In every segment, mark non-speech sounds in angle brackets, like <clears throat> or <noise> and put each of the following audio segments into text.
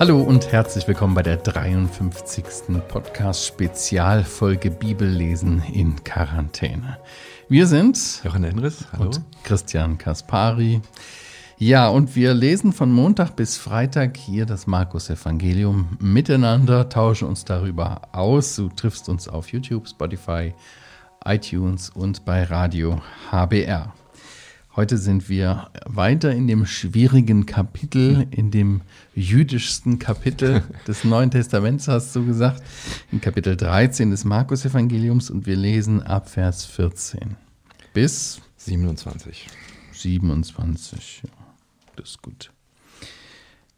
Hallo und herzlich willkommen bei der 53. Podcast-Spezialfolge Bibellesen in Quarantäne. Wir sind Jochen Enris hallo. und Christian Kaspari. Ja, und wir lesen von Montag bis Freitag hier das Markus-Evangelium miteinander, tauschen uns darüber aus. Du triffst uns auf YouTube, Spotify, iTunes und bei Radio HBR. Heute sind wir weiter in dem schwierigen Kapitel, in dem jüdischsten Kapitel <laughs> des Neuen Testaments, hast du gesagt, in Kapitel 13 des Markus-Evangeliums und wir lesen ab Vers 14 bis 27. 27, ja, das ist gut.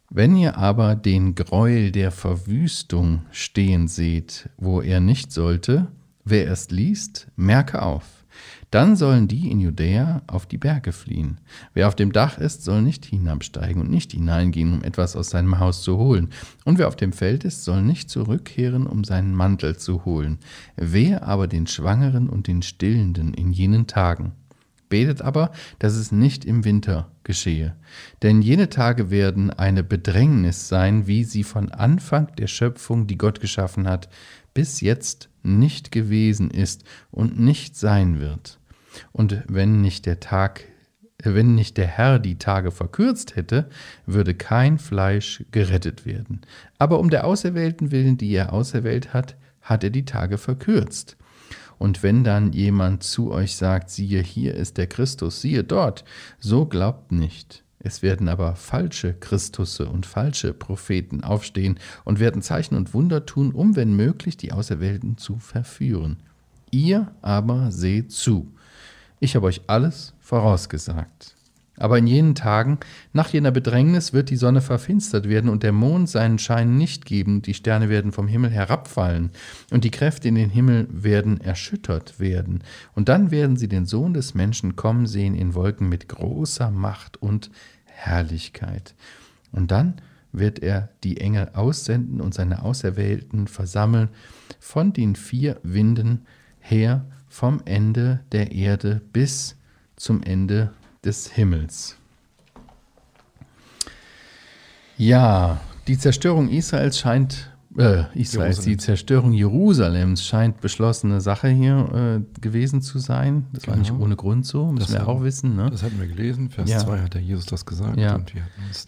Wenn ihr aber den Gräuel der Verwüstung stehen seht, wo er nicht sollte, wer erst liest, merke auf. Dann sollen die in Judäa auf die Berge fliehen. Wer auf dem Dach ist, soll nicht hinabsteigen und nicht hineingehen, um etwas aus seinem Haus zu holen. Und wer auf dem Feld ist, soll nicht zurückkehren, um seinen Mantel zu holen. Wer aber den Schwangeren und den Stillenden in jenen Tagen. Betet aber, dass es nicht im Winter geschehe. Denn jene Tage werden eine Bedrängnis sein, wie sie von Anfang der Schöpfung, die Gott geschaffen hat, bis jetzt nicht gewesen ist und nicht sein wird. Und wenn nicht der Tag, wenn nicht der Herr die Tage verkürzt hätte, würde kein Fleisch gerettet werden. Aber um der Auserwählten willen, die er auserwählt hat, hat er die Tage verkürzt. Und wenn dann jemand zu euch sagt, siehe, hier ist der Christus, siehe dort, so glaubt nicht. Es werden aber falsche Christusse und falsche Propheten aufstehen und werden Zeichen und Wunder tun, um, wenn möglich, die Auserwählten zu verführen. Ihr aber seht zu. Ich habe euch alles vorausgesagt. Aber in jenen Tagen, nach jener Bedrängnis, wird die Sonne verfinstert werden und der Mond seinen Schein nicht geben, die Sterne werden vom Himmel herabfallen und die Kräfte in den Himmel werden erschüttert werden. Und dann werden sie den Sohn des Menschen kommen sehen in Wolken mit großer Macht und Herrlichkeit. Und dann wird er die Engel aussenden und seine Auserwählten versammeln von den vier Winden her vom Ende der Erde bis zum Ende des Himmels. Ja, die Zerstörung Israels scheint äh, Israels, die Zerstörung Jerusalems scheint beschlossene Sache hier äh, gewesen zu sein. Das genau. war nicht genau. ohne Grund so, müssen das wir auch wissen. Ne? Das hatten wir gelesen, Vers ja. 2 hat der Jesus das gesagt. Ja.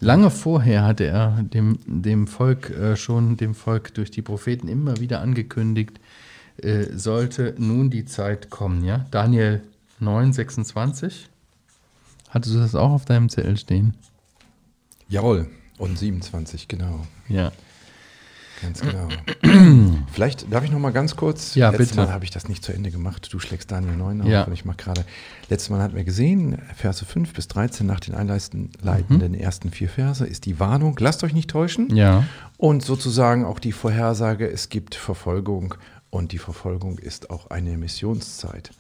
Lange vorher hatte er dem, dem Volk äh, schon, dem Volk durch die Propheten immer wieder angekündigt, äh, sollte nun die Zeit kommen. Ja? Daniel 9, 26. Hattest du das auch auf deinem Zettel stehen? Jawohl, und 27, genau. Ja. Ganz genau. <clears throat> Vielleicht darf ich noch mal ganz kurz. Ja, Letztes bitte. Mal habe ich das nicht zu Ende gemacht. Du schlägst Daniel 9 auf ja. und ich mache gerade. Letztes Mal hatten wir gesehen, Verse 5 bis 13 nach den einleitenden mhm. ersten vier Verse ist die Warnung, lasst euch nicht täuschen. Ja. Und sozusagen auch die Vorhersage, es gibt Verfolgung und die Verfolgung ist auch eine Missionszeit.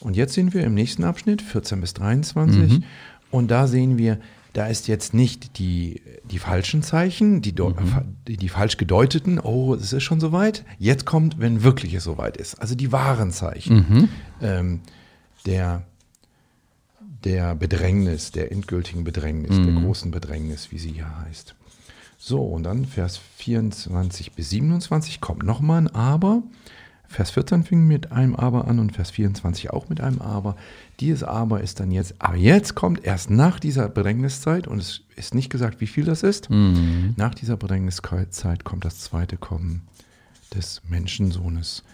Und jetzt sind wir im nächsten Abschnitt, 14 bis 23. Mhm. Und da sehen wir, da ist jetzt nicht die, die falschen Zeichen, die, mhm. die, falsch gedeuteten, oh, es ist schon soweit. Jetzt kommt, wenn wirklich es soweit ist. Also die wahren Zeichen mhm. ähm, der, der Bedrängnis, der endgültigen Bedrängnis, mhm. der großen Bedrängnis, wie sie hier heißt. So, und dann Vers 24 bis 27 kommt nochmal ein Aber. Vers 14 fing mit einem Aber an und Vers 24 auch mit einem Aber. Dieses Aber ist dann jetzt, aber jetzt kommt erst nach dieser Bedrängniszeit, und es ist nicht gesagt, wie viel das ist, mhm. nach dieser Bedrängniszeit kommt das zweite Kommen des Menschensohnes.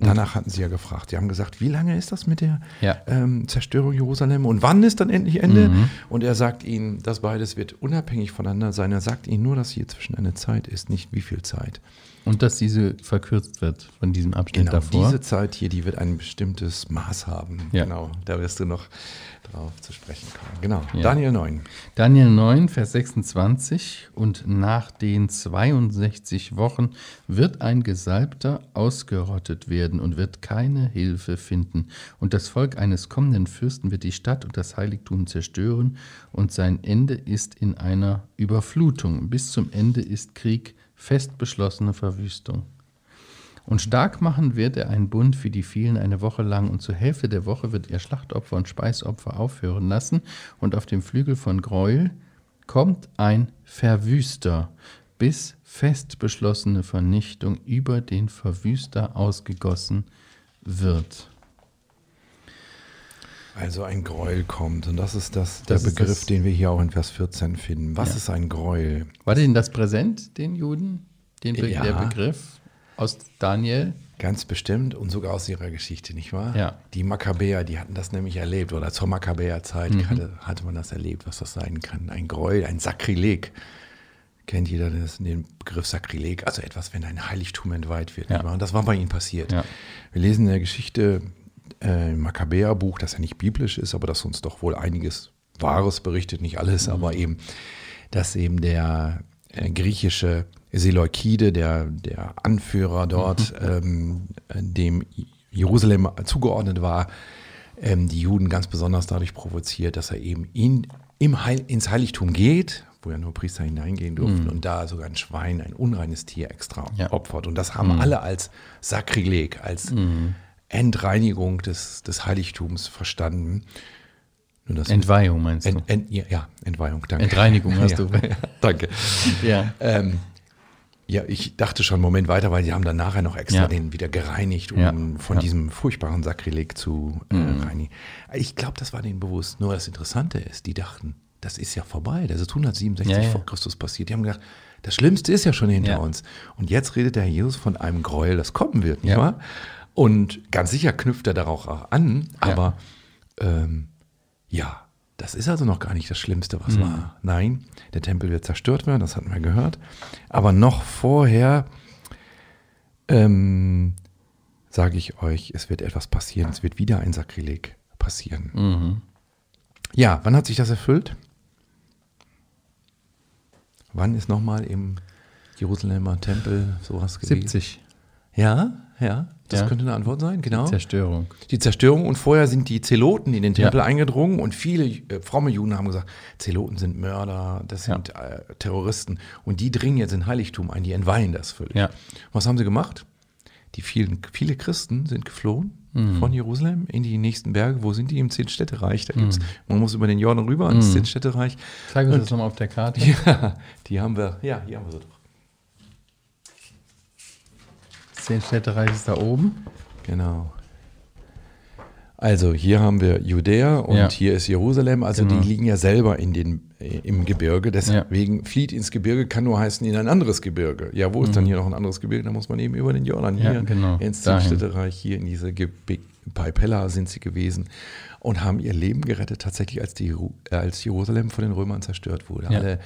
Danach hatten sie ja gefragt. Sie haben gesagt, wie lange ist das mit der ja. ähm, Zerstörung Jerusalem und wann ist dann endlich Ende? Mhm. Und er sagt ihnen, das beides wird unabhängig voneinander sein. Er sagt ihnen nur, dass hier zwischen eine Zeit ist, nicht wie viel Zeit. Und dass diese verkürzt wird von diesem Abschnitt genau, davor. Diese Zeit hier, die wird ein bestimmtes Maß haben. Ja. Genau, da wirst du noch drauf zu sprechen kommen. Genau, ja. Daniel 9. Daniel 9, Vers 26. Und nach den 62 Wochen wird ein Gesalbter ausgerottet werden und wird keine Hilfe finden. Und das Volk eines kommenden Fürsten wird die Stadt und das Heiligtum zerstören. Und sein Ende ist in einer Überflutung. Bis zum Ende ist Krieg fest beschlossene Verwüstung. Und stark machen wird er einen Bund für die vielen eine Woche lang und zur Hälfte der Woche wird er Schlachtopfer und Speisopfer aufhören lassen und auf dem Flügel von Gräuel kommt ein Verwüster, bis fest beschlossene Vernichtung über den Verwüster ausgegossen wird. Also ein Gräuel kommt und das ist das, Das der ist Begriff, das- den wir hier auch in Vers 14 finden. Was Ja. ist ein Gräuel? War denn das präsent, den Juden? Den Be Ja. Der Begriff aus Daniel? Ganz bestimmt und sogar aus ihrer Geschichte, nicht wahr? Ja. Die Makkabäer, die hatten das nämlich erlebt oder zur Makkabäerzeit Mhm. hatte, hatte man das erlebt, was das sein kann. Ein Gräuel, ein Sakrileg. Kennt jeder das, den Begriff Sakrileg? Also etwas, wenn ein Heiligtum entweiht wird. Ja. nicht wahr? Und das war bei ihnen passiert. Ja. Wir lesen in der Geschichte äh, im Makkabäerbuch, das ja nicht biblisch ist, aber das uns doch wohl einiges Wahres berichtet, nicht alles, Mhm. aber eben, dass eben der griechische Seleukide, der, der Anführer dort, ähm, äh, dem Jerusalem zugeordnet war, ähm, die Juden ganz besonders dadurch provoziert, dass er eben in, im Heil, ins Heiligtum geht, wo ja nur Priester hineingehen durften und da sogar ein Schwein, ein unreines Tier extra Ja. opfert. Und das haben alle als Sakrileg, als Entreinigung des, des Heiligtums verstanden. Entweihung meinst du? Ent, Ent, ja, Entweihung, danke. Entreinigung hast <laughs> ja, du. Ja, <laughs> danke. ja. Ähm, ja, ich dachte schon einen Moment weiter, weil sie haben dann nachher noch extra Ja. den wieder gereinigt, um Ja, von ja. Mhm. diesem furchtbaren Sakrileg zu äh, reinigen. Ich glaube, das war denen bewusst. Nur das Interessante ist, die dachten, das ist ja vorbei. Das ist 167 Ja, ja. vor Christus passiert. Die haben gedacht, das Schlimmste ist ja schon hinter uns. Und jetzt redet der Herr Jesus von einem Gräuel, das kommen wird, nicht wahr? Und ganz sicher knüpft er darauf auch an, aber ähm, ja, das ist also noch gar nicht das Schlimmste, was war. Nein, der Tempel wird zerstört werden, das hatten wir gehört. Aber noch vorher ähm, sage ich euch, es wird etwas passieren. Es wird wieder ein Sakrileg passieren. Ja, wann hat sich das erfüllt? Wann ist nochmal im Jerusalemer Tempel sowas gewesen? 70. Ja, ja, das Ja. könnte eine Antwort sein, genau. Zerstörung. Die Zerstörung und vorher sind die Zeloten in den Tempel Ja. eingedrungen und viele äh, fromme Juden haben gesagt, Zeloten sind Mörder, das Ja. sind äh, Terroristen und die dringen jetzt in Heiligtum ein, die entweihen das völlig. Ja. Was haben sie gemacht? Die vielen, viele Christen sind geflohen Mhm. von Jerusalem in die nächsten Berge. Wo sind die? Im Zehn-Städtereich. Da Mhm. gibt's, man muss über den Jordan rüber ins Zehn-Städtereich. Zeig uns Und- das nochmal auf der Karte. <laughs> Ja, die haben wir, ja, hier haben wir sie doch. Zehn Städtereich ist da oben. Genau. Also hier haben wir Judäa und Ja. hier ist Jerusalem. Also Genau. die liegen ja selber in den, äh, im Gebirge. Deswegen flieht ins Gebirge kann nur heißen in ein anderes Gebirge. Ja, wo ist dann hier noch ein anderes Gebirge? Da muss man eben über den Jordan Mhm. Ja, hier genau. ins Dahin. Zielstädtereich, hier in diese Gebirge. Bei Pella sind sie gewesen und haben ihr Leben gerettet, tatsächlich als, die, als Jerusalem von den Römern zerstört wurde. Ja. Alle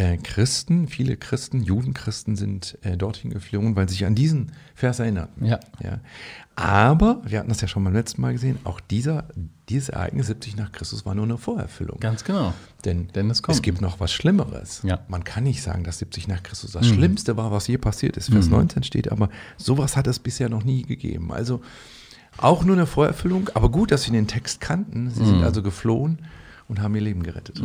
äh, Christen, viele Christen, Judenchristen sind äh, dorthin geflohen, weil sie sich an diesen Vers erinnerten. Ja. Ja. Aber, wir hatten das ja schon beim letzten Mal gesehen, auch dieser, dieses Ereignis 70 nach Christus war nur eine Vorerfüllung. Ganz genau. Denn, Denn es kommt. gibt noch was Schlimmeres. Ja. Man kann nicht sagen, dass 70 nach Christus das Schlimmste war, was je passiert ist. Vers 19 steht, aber sowas hat es bisher noch nie gegeben. Also auch nur eine Vorerfüllung, aber gut, dass sie den Text kannten. Sie sind also geflohen und haben ihr Leben gerettet.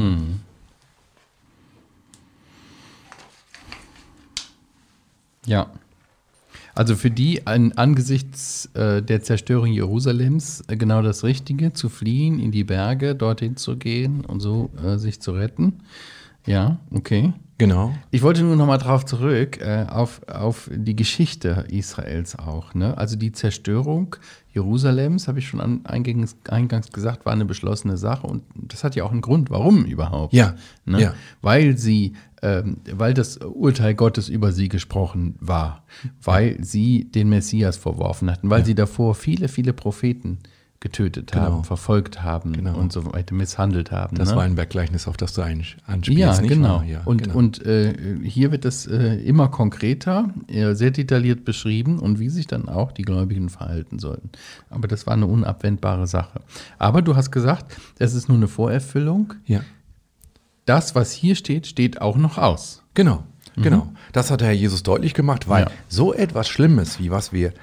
Ja. Also für die an, angesichts äh, der Zerstörung Jerusalems äh, genau das Richtige, zu fliehen, in die Berge, dorthin zu gehen und so äh, sich zu retten. Ja, okay. Genau. Ich wollte nur noch mal drauf zurück, äh, auf, auf die Geschichte Israels auch. Ne? Also die Zerstörung Jerusalems, habe ich schon an, eingangs, eingangs gesagt, war eine beschlossene Sache. Und das hat ja auch einen Grund, warum überhaupt. Ja, Ne? ja. Weil sie, ähm, weil das Urteil Gottes über sie gesprochen war, weil sie den Messias verworfen hatten, weil sie davor viele, viele Propheten getötet Genau. haben, verfolgt haben Genau. und so weiter, misshandelt haben. Das ne? war ein Berggleichnis, auf das du anspielst. Ja, nicht genau. Ja, und genau. und äh, hier wird es äh, immer konkreter, äh, sehr detailliert beschrieben und wie sich dann auch die Gläubigen verhalten sollten. Aber das war eine unabwendbare Sache. Aber du hast gesagt, es ist nur eine Vorerfüllung. ja. Das, was hier steht, steht auch noch aus. Genau, genau. Das hat der Herr Jesus deutlich gemacht, weil Ja. so etwas Schlimmes, wie was wir,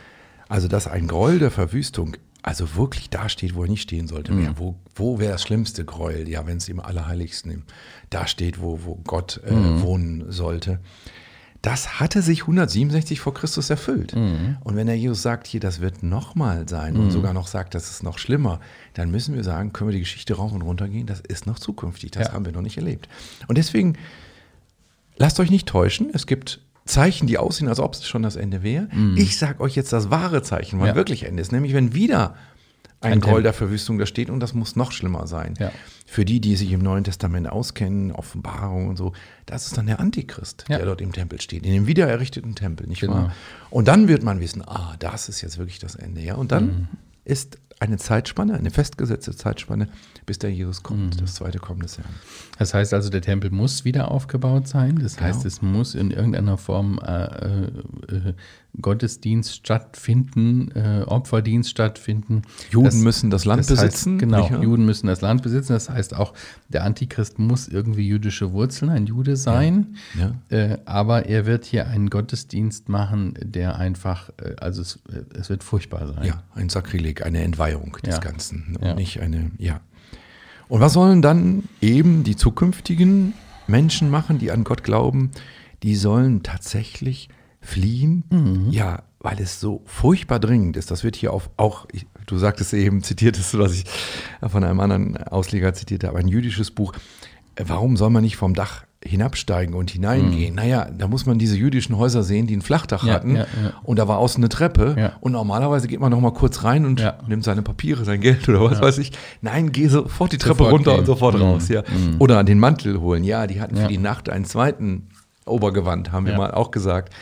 also dass ein Gräuel der Verwüstung, also wirklich da steht, wo er nicht stehen sollte mehr. Wo, wo wäre das schlimmste Gräuel? Ja, wenn es im Allerheiligsten da steht, wo, wo Gott äh, wohnen sollte. das hatte sich 167 vor Christus erfüllt. Und wenn der Jesus sagt, hier, das wird nochmal sein und sogar noch sagt, das ist noch schlimmer, dann müssen wir sagen, können wir die Geschichte rauf und runter gehen, das ist noch zukünftig, das Ja. haben wir noch nicht erlebt. Und deswegen, lasst euch nicht täuschen, es gibt Zeichen, die aussehen, als ob es schon das Ende wäre. Ich sage euch jetzt das wahre Zeichen, wann Ja. wirklich Ende ist, nämlich wenn wieder ein, Ein Gräuel der Verwüstung da steht und das muss noch schlimmer sein. Ja. Für die, die sich im Neuen Testament auskennen, Offenbarung und so, das ist dann der Antichrist, Ja. der dort im Tempel steht, in dem wiedererrichteten Tempel, nicht Genau. wahr? Und dann wird man wissen, ah, das ist jetzt wirklich das Ende. Ja? Und dann Mhm. ist eine Zeitspanne, eine festgesetzte Zeitspanne, bis der Jesus Mhm. kommt, das zweite Kommen des Herrn. Das heißt also, der Tempel muss wieder aufgebaut sein. Das Genau. heißt, es muss in irgendeiner Form äh, äh, äh, Gottesdienst stattfinden, äh, Opferdienst stattfinden. Juden Das- müssen das Land das heißt, besitzen. Genau, nicht wahr? Juden müssen das Land besitzen. Das heißt auch, der Antichrist muss irgendwie jüdische Wurzeln, ein Jude sein. Ja. Äh, aber er wird hier einen Gottesdienst machen, der einfach, äh, also es, äh, es wird furchtbar sein. Ja, ein Sakrileg, eine Entweihung des Ja. Ganzen. Und Ja. nicht eine, ja. Und was sollen dann eben die zukünftigen Menschen machen, die an Gott glauben? Die sollen tatsächlich fliehen. Mhm. Ja, weil es so furchtbar dringend ist. Das wird hier auf, auch, ich- du sagtest eben, zitiertest du, was ich von einem anderen Ausleger zitiert habe, ein jüdisches Buch. Äh, Warum soll man nicht vom Dach hinabsteigen und hineingehen? Naja, da muss man diese jüdischen Häuser sehen, die ein Flachdach Mhm. Ja, hatten. ja, ja. Und da war außen eine Treppe. Und normalerweise geht man noch mal kurz rein und nimmt seine Papiere, sein Geld oder was weiß ich. Nein, geh sofort die Treppe Sofort runter gehen. und sofort Mhm. raus. Ja. Oder den Mantel holen. Ja, die hatten für die Nacht einen zweiten Obergewand, haben wir mal auch gesagt.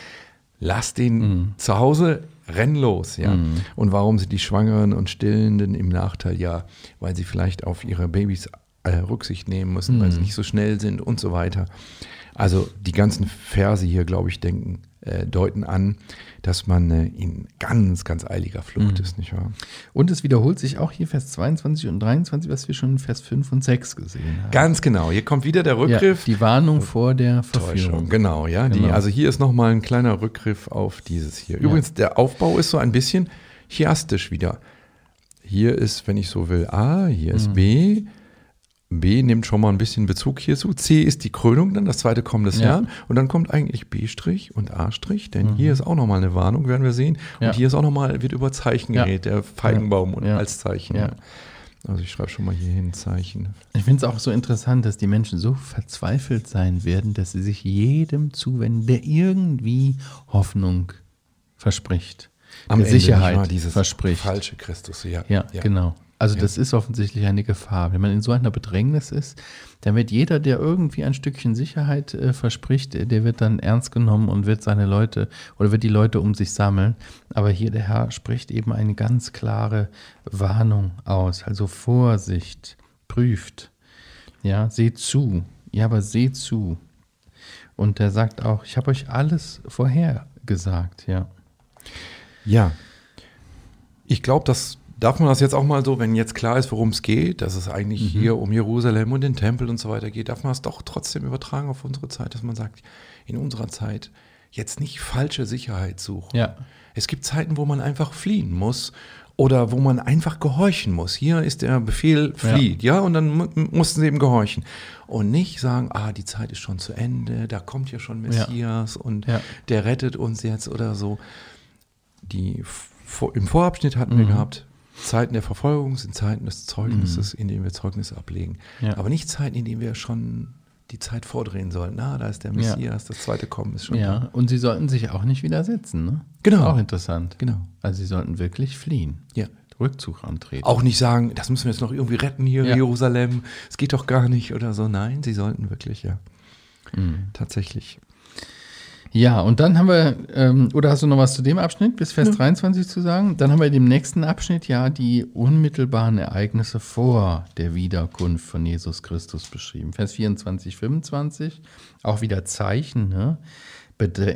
Lass den Mhm. zu Hause, renn los. Ja. Und warum sind die Schwangeren und Stillenden im Nachteil? Ja, weil sie vielleicht auf ihre Babys äh, Rücksicht nehmen müssen, weil sie Mhm. nicht so schnell sind und so weiter. Also die ganzen Verse hier, glaube ich, denken, äh, deuten an, dass man äh, in ganz, ganz eiliger Flucht Mhm. ist, nicht wahr? Und es wiederholt sich auch hier Vers 22 und 23, was wir schon in Vers 5 und 6 gesehen haben. Ganz genau. Hier kommt wieder der Ja, Rückgriff. die Warnung vor der. Verführung. Genau, ja. Die, Genau. also hier ist nochmal ein kleiner Rückgriff auf dieses hier. Übrigens, der Aufbau ist so ein bisschen chiastisch wieder. Hier ist, wenn ich so will, A, hier Mhm. ist B. B nimmt schon mal ein bisschen Bezug hierzu. C ist die Krönung dann, das zweite Kommen des Ja. Herrn. Und dann kommt eigentlich B' und A', denn hier ist auch nochmal eine Warnung, werden wir sehen. Und Mhm. Ja. hier ist auch nochmal, wird über Zeichen Ja. geredet, der Feigenbaum und Ja. als Zeichen. Ja. Also ich schreibe schon mal hier hin Zeichen. Ich finde es auch so interessant, dass die Menschen so verzweifelt sein werden, dass sie sich jedem zuwenden, der irgendwie Hoffnung verspricht, der Ende, Sicherheit dieses verspricht. falsche Christus, ja. Ja, genau. Also das ist offensichtlich eine Gefahr. Wenn man in so einer Bedrängnis ist, dann wird jeder, der irgendwie ein Stückchen Sicherheit äh, verspricht, äh, der wird dann ernst genommen und wird seine Leute oder wird die Leute um sich sammeln. Aber hier der Herr spricht eben eine ganz klare Warnung aus. Also Vorsicht, prüft. Ja, seht zu. Ja, aber seht zu. Und er sagt auch, ich habe euch alles vorhergesagt, ja. Ja. Ich glaube, das darf man das jetzt auch mal so, wenn jetzt klar ist, worum es geht, dass es eigentlich hier um Jerusalem und den Tempel und so weiter geht, darf man das doch trotzdem übertragen auf unsere Zeit, dass man sagt, in unserer Zeit jetzt nicht falsche Sicherheit suchen. Ja. Es gibt Zeiten, wo man einfach fliehen muss oder wo man einfach gehorchen muss. Hier ist der Befehl, flieht, ja, und dann mu mussten sie eben gehorchen. Und nicht sagen, ah, die Zeit ist schon zu Ende, da kommt ja schon Messias und Ja. der rettet uns jetzt oder so. Die Im Vorabschnitt hatten Mhm. wir gehabt, Zeiten der Verfolgung sind Zeiten des Zeugnisses, in denen wir Zeugnisse ablegen. Mhm. Ja. Aber nicht Zeiten, in denen wir schon die Zeit vordrehen sollen. Na, da ist der Ja. Messias, das zweite Kommen ist schon da. Ja, und sie sollten sich auch nicht widersetzen. Ne? Genau. Auch interessant. Genau. Also sie sollten wirklich fliehen. Ja. Rückzug antreten. Auch nicht sagen, das müssen wir jetzt noch irgendwie retten hier Ja. in Jerusalem. Es geht doch gar nicht oder so. Nein, sie sollten wirklich, ja. Mhm. Tatsächlich. Ja, und dann haben wir, ähm, oder hast du noch was zu dem Abschnitt bis Vers 23 zu sagen? Dann haben wir in dem nächsten Abschnitt ja die unmittelbaren Ereignisse vor der Wiederkunft von Jesus Christus beschrieben. Vers 24, 25, auch wieder Zeichen, ne?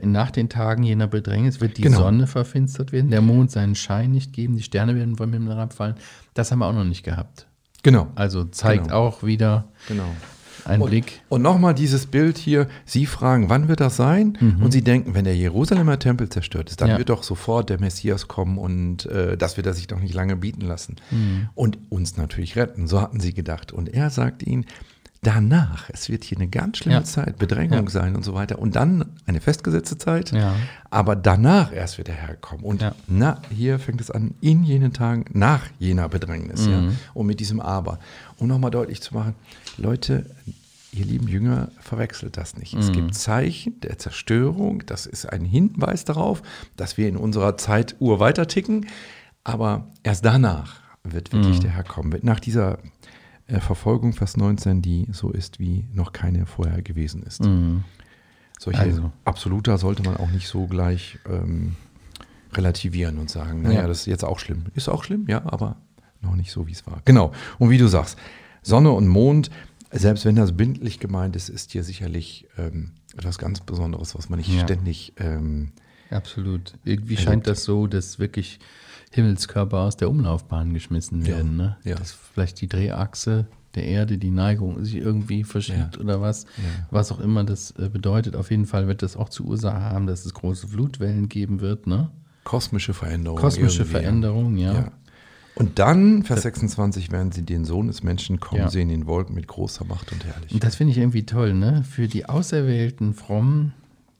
Nach den Tagen jener Bedrängnis wird die Genau. Sonne verfinstert werden, der Mond seinen Schein nicht geben, die Sterne werden vom Himmel herabfallen. Das haben wir auch noch nicht gehabt. Genau. Also zeigt Genau. auch wieder Genau. Einen Und, Blick. und nochmal dieses Bild hier. Sie fragen, wann wird das sein? Und sie denken, wenn der Jerusalemer Tempel zerstört ist, dann Mhm. Ja. wird doch sofort der Messias kommen und äh, das wird er sich doch nicht lange bieten lassen. Mhm. Und uns natürlich retten. So hatten sie gedacht. Und er sagt ihnen, danach, es wird hier eine ganz schlimme Ja. Zeit, Bedrängung Ja. sein und so weiter. Und dann eine festgesetzte Zeit. Ja. Aber danach erst wird der Herr kommen. Und na, hier fängt es an, in jenen Tagen nach jener Bedrängnis. Mhm. Und mit diesem Aber. Um nochmal deutlich zu machen, Leute, ihr lieben Jünger, verwechselt das nicht. Mhm. Es gibt Zeichen der Zerstörung. Das ist ein Hinweis darauf, dass wir in unserer Zeituhr weiter ticken. Aber erst danach wird Mhm. wirklich der Herr kommen. Nach dieser äh, Verfolgung, Vers 19, die so ist, wie noch keine vorher gewesen ist. Solche Also. Absoluter sollte man auch nicht so gleich ähm, relativieren und sagen, naja, Ja. das ist jetzt auch schlimm. Ist auch schlimm, ja, aber noch nicht so, wie es war. Genau. Und wie du sagst, Sonne und Mond, selbst wenn das bildlich gemeint ist, ist hier sicherlich ähm, etwas ganz Besonderes, was man nicht Ja. ständig. Ähm, Absolut. Irgendwie Erlebt. scheint das so, dass wirklich Himmelskörper aus der Umlaufbahn geschmissen Ja, werden. Ne? ja. Dass vielleicht die Drehachse der Erde, die Neigung sich irgendwie verschiebt Ja. oder was. Ja. Was auch immer das äh, bedeutet. Auf jeden Fall wird das auch zur Ursache haben, dass es große Flutwellen geben wird. Ne? kosmische Veränderungen. Kosmische irgendwie. Veränderung, ja. Und dann, Vers 26, werden sie den Sohn des Menschen kommen Ja. sehen in Wolken mit großer Macht und Herrlichkeit. Und das finde ich irgendwie toll, ne? Für die auserwählten Frommen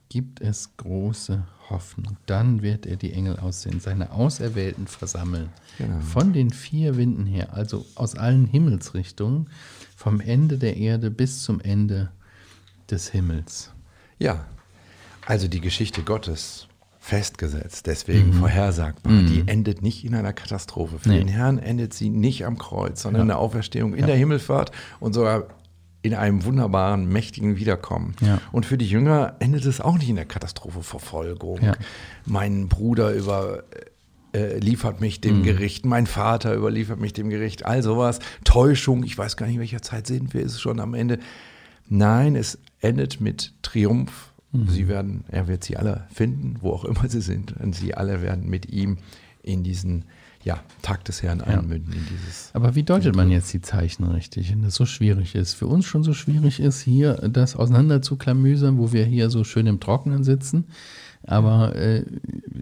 gibt es große Hoffnung. Dann wird er die Engel aussehen, seine Auserwählten versammeln. Genau. Von den vier Winden her, also aus allen Himmelsrichtungen, vom Ende der Erde bis zum Ende des Himmels. Ja, also die Geschichte Gottes festgesetzt, deswegen vorhersagbar. Die endet nicht in einer Katastrophe. Für Nee. den Herrn endet sie nicht am Kreuz, sondern Ja. in der Auferstehung, in Ja. der Himmelfahrt und sogar in einem wunderbaren, mächtigen Wiederkommen. Ja. Und für die Jünger endet es auch nicht in der Katastrophe, Verfolgung. Mein Bruder über äh, liefert mich Mhm. dem Gericht, mein Vater überliefert mich dem Gericht, all sowas, Täuschung, ich weiß gar nicht, in welcher Zeit sind wir, ist es schon am Ende. Nein, es endet mit Triumph. Mhm. Sie werden, er wird sie alle finden, wo auch immer sie sind, und sie alle werden mit ihm in diesen ja, Tag des Herrn einmünden, in dieses. Aber wie deutet man jetzt die Zeichen richtig, wenn das so schwierig ist? Für uns schon so schwierig ist, hier das auseinander zu klamüsern, wo wir hier so schön im Trockenen sitzen. Aber äh,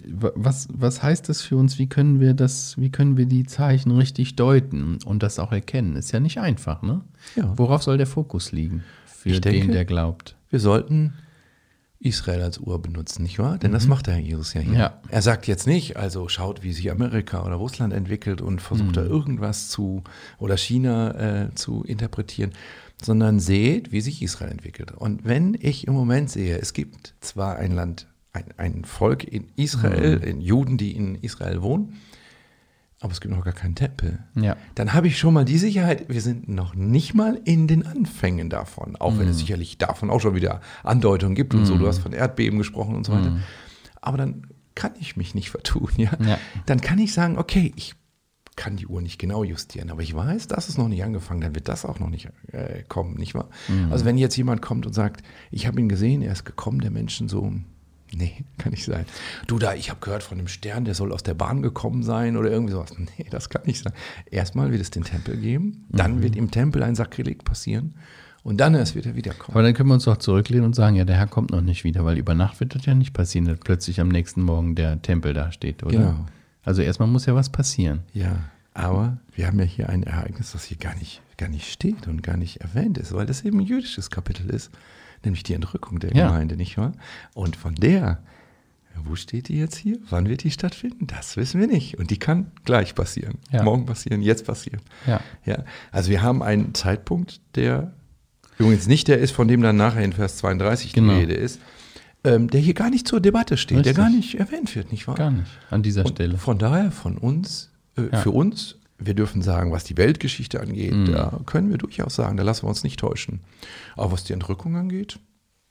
wa- was, was heißt das für uns? Wie können wir das, wie können wir die Zeichen richtig deuten und das auch erkennen? Ist ja nicht einfach, ne? Ja. Worauf soll der Fokus liegen für Ich denke- den, der glaubt? Wir sollten Israel als Uhr benutzen, nicht wahr? Denn das macht der Herr Jesus ja hier. Mhm. Ja. Er sagt jetzt nicht, also schaut, wie sich Amerika oder Russland entwickelt und versucht Mhm. da irgendwas zu oder China äh, zu interpretieren, sondern seht, wie sich Israel entwickelt. Und wenn ich im Moment sehe, es gibt zwar ein Land, ein, ein Volk in Israel, Mhm. in Juden, die in Israel wohnen, aber es gibt noch gar keinen Tempel. Ja. Dann habe ich schon mal die Sicherheit, wir sind noch nicht mal in den Anfängen davon, auch Mhm. wenn es sicherlich davon auch schon wieder Andeutungen gibt und so. Du hast von Erdbeben gesprochen und so weiter. Aber dann kann ich mich nicht vertun, ja? Mhm. Ja. Dann kann ich sagen, okay, ich kann die Uhr nicht genau justieren, aber ich weiß, das ist noch nicht angefangen, dann wird das auch noch nicht äh, kommen, nicht wahr? Mhm. Also wenn jetzt jemand kommt und sagt, ich habe ihn gesehen, er ist gekommen, der Menschensohn, Nee, kann nicht sein. Du da, ich habe gehört von einem Stern, der soll aus der Bahn gekommen sein oder irgendwie sowas. <laughs> Nee, das kann nicht sein. Erstmal wird es den Tempel geben, dann Mhm. wird im Tempel ein Sakrileg passieren und dann erst wird er wiederkommen. Aber dann können wir uns doch zurücklehnen und sagen, ja, der Herr kommt noch nicht wieder, weil über Nacht wird das ja nicht passieren, dass plötzlich am nächsten Morgen der Tempel da steht, oder? Genau. Also erstmal muss ja was passieren. Ja, aber wir haben ja hier ein Ereignis, das hier gar nicht, gar nicht steht und gar nicht erwähnt ist, weil das eben ein jüdisches Kapitel ist, nämlich die Entrückung der Ja. Gemeinde, nicht wahr? Und von der, wo steht die jetzt hier? Wann wird die stattfinden? Das wissen wir nicht. Und die kann gleich passieren. Ja. Morgen passieren, jetzt passieren. Ja. Ja, also wir haben einen Zeitpunkt, der übrigens nicht der ist, von dem dann nachher in Vers 32 Genau. die Rede ist, ähm, der hier gar nicht zur Debatte steht, Richtig. der gar nicht erwähnt wird, nicht wahr? Gar nicht an dieser Und Stelle. Von daher, von uns, äh, Ja. für uns, wir dürfen sagen, was die Weltgeschichte angeht, Mhm. da können wir durchaus sagen, da lassen wir uns nicht täuschen. Aber was die Entrückung angeht,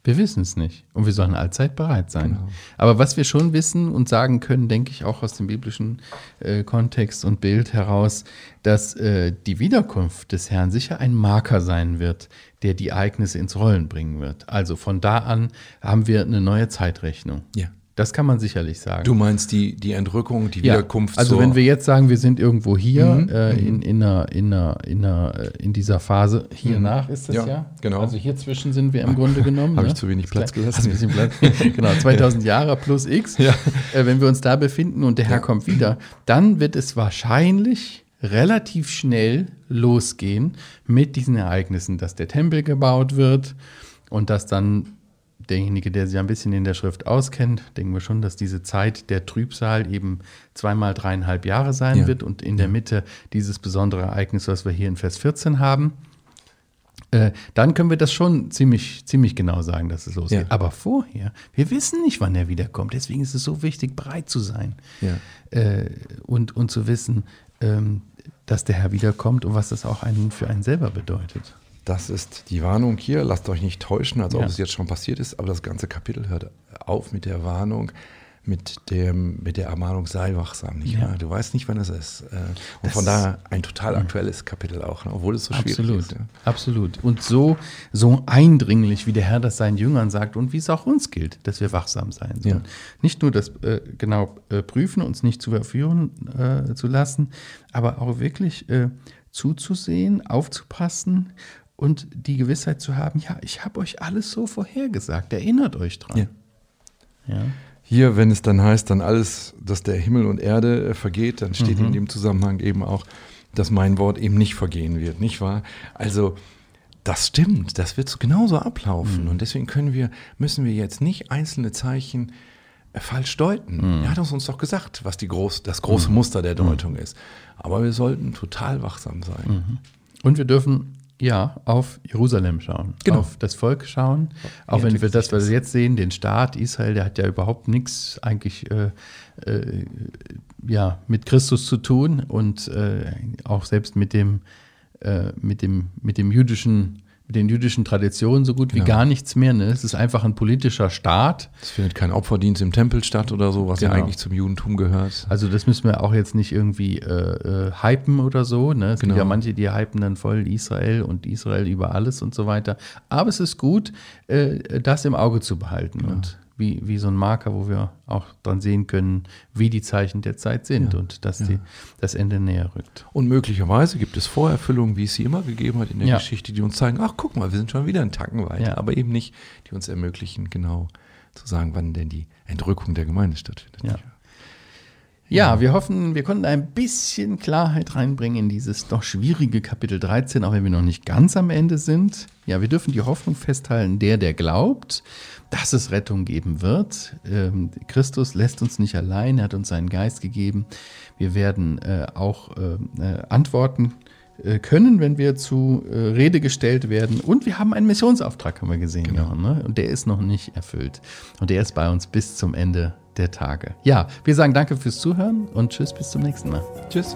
Wir wissen es nicht. Und wir sollen allzeit bereit sein. Genau. Aber was wir schon wissen und sagen können, denke ich auch aus dem biblischen äh, Kontext und Bild heraus, dass äh, die Wiederkunft des Herrn sicher ein Marker sein wird, der die Ereignisse ins Rollen bringen wird. Also von da an haben wir eine neue Zeitrechnung. Ja. Das kann man sicherlich sagen. du meinst die, die Entrückung, die Ja, Wiederkunft Also wenn wir jetzt sagen, wir sind irgendwo hier Mhm, äh, in, in, einer, in, einer, in, einer, äh, in dieser Phase, hier nach ist das ja, Mhm. Ja, genau. Also hier zwischen sind wir im Grunde genommen. <laughs> Hab ne? ich zu wenig Platz gelassen? ein bisschen Platz. <laughs> <laughs> genau, 2000 Jahre plus X. Äh, wenn wir uns da befinden und der Herr kommt wieder, dann wird es wahrscheinlich relativ schnell losgehen mit diesen Ereignissen, dass der Tempel gebaut wird und dass dann derjenige, der sich ein bisschen in der Schrift auskennt, denken wir schon, dass diese Zeit der Trübsal eben zweimal dreieinhalb Jahre sein ja. wird und in der Mitte dieses besondere Ereignis, was wir hier in Vers 14 haben. Äh, dann können wir das schon ziemlich, ziemlich genau sagen, dass es losgeht. Ja. Aber vorher, wir wissen nicht, wann er wiederkommt. Deswegen ist es so wichtig, bereit zu sein ja. äh, und, und zu wissen, ähm, dass der Herr wiederkommt und was das auch einen, für einen selber bedeutet. Das ist die Warnung hier. Lasst euch nicht täuschen, als ob es jetzt schon passiert ist. Aber das ganze Kapitel hört auf mit der Warnung, mit, dem, mit der Ermahnung, sei wachsam. Nicht ja. Du weißt nicht, wann es ist. Äh, und das von daher ein total aktuelles Kapitel auch, ne? obwohl es so absolut, schwierig ist. Ja. Absolut. Und so, so eindringlich, wie der Herr das seinen Jüngern sagt und wie es auch uns gilt, dass wir wachsam sein sollen. Ja. Nicht nur das äh, genau äh, prüfen, uns nicht zu verführen äh, zu lassen, aber auch wirklich äh, zuzusehen, aufzupassen und die Gewissheit zu haben, ja, ich habe euch alles so vorhergesagt, erinnert euch dran. Ja. ja. Hier, wenn es dann heißt, dann alles, dass der Himmel und Erde äh, vergeht, dann steht mhm. in dem Zusammenhang eben auch, dass mein Wort eben nicht vergehen wird, nicht wahr? Also das stimmt, das wird genauso ablaufen. Mhm. Und deswegen können wir, müssen wir jetzt nicht einzelne Zeichen äh, falsch deuten. Mhm. Er hat uns doch gesagt, was die groß, das große mhm. Muster der Deutung mhm. ist. Aber wir sollten total wachsam sein. Mhm. Und wir dürfen ja, auf Jerusalem schauen, genau. auf das Volk schauen. Auch ja, wenn wir das, was wir jetzt sehen, den Staat Israel, der hat ja überhaupt nichts eigentlich äh, äh, ja, mit Christus zu tun und äh, auch selbst mit dem, äh, mit dem, mit dem jüdischen mit den jüdischen Traditionen so gut genau. wie gar nichts mehr. Ne? Es ist einfach ein politischer Staat. Es findet kein Opferdienst im Tempel statt oder so, was genau. ja eigentlich zum Judentum gehört. Also das müssen wir auch jetzt nicht irgendwie äh, äh, hypen oder so. Ne? Es genau. gibt ja manche, die hypen dann voll Israel und Israel über alles und so weiter. Aber es ist gut, äh, das im Auge zu behalten. Ja. Und wie, wie so ein Marker, wo wir auch dran sehen können, wie die Zeichen der Zeit sind ja, und dass ja. die, das Ende näher rückt. Und möglicherweise gibt es Vorerfüllungen, wie es sie immer gegeben hat in der ja. Geschichte, die uns zeigen, ach guck mal, wir sind schon wieder einen Tacken weiter, aber eben nicht, die uns ermöglichen, genau zu sagen, wann denn die Entrückung der Gemeinde stattfindet. Ja. Ja, wir hoffen, wir konnten ein bisschen Klarheit reinbringen in dieses doch schwierige Kapitel 13, auch wenn wir noch nicht ganz am Ende sind. Ja, wir dürfen die Hoffnung festhalten, der, der glaubt, dass es Rettung geben wird. Ähm, Christus lässt uns nicht allein, er hat uns seinen Geist gegeben. Wir werden äh, auch äh, äh antworten können, wenn wir zu Rede gestellt werden. Und wir haben einen Missionsauftrag, haben wir gesehen. Genau. Noch, ne? Und der ist noch nicht erfüllt. Und der ist bei uns bis zum Ende der Tage. Ja, wir sagen danke fürs Zuhören und tschüss, bis zum nächsten Mal. Tschüss.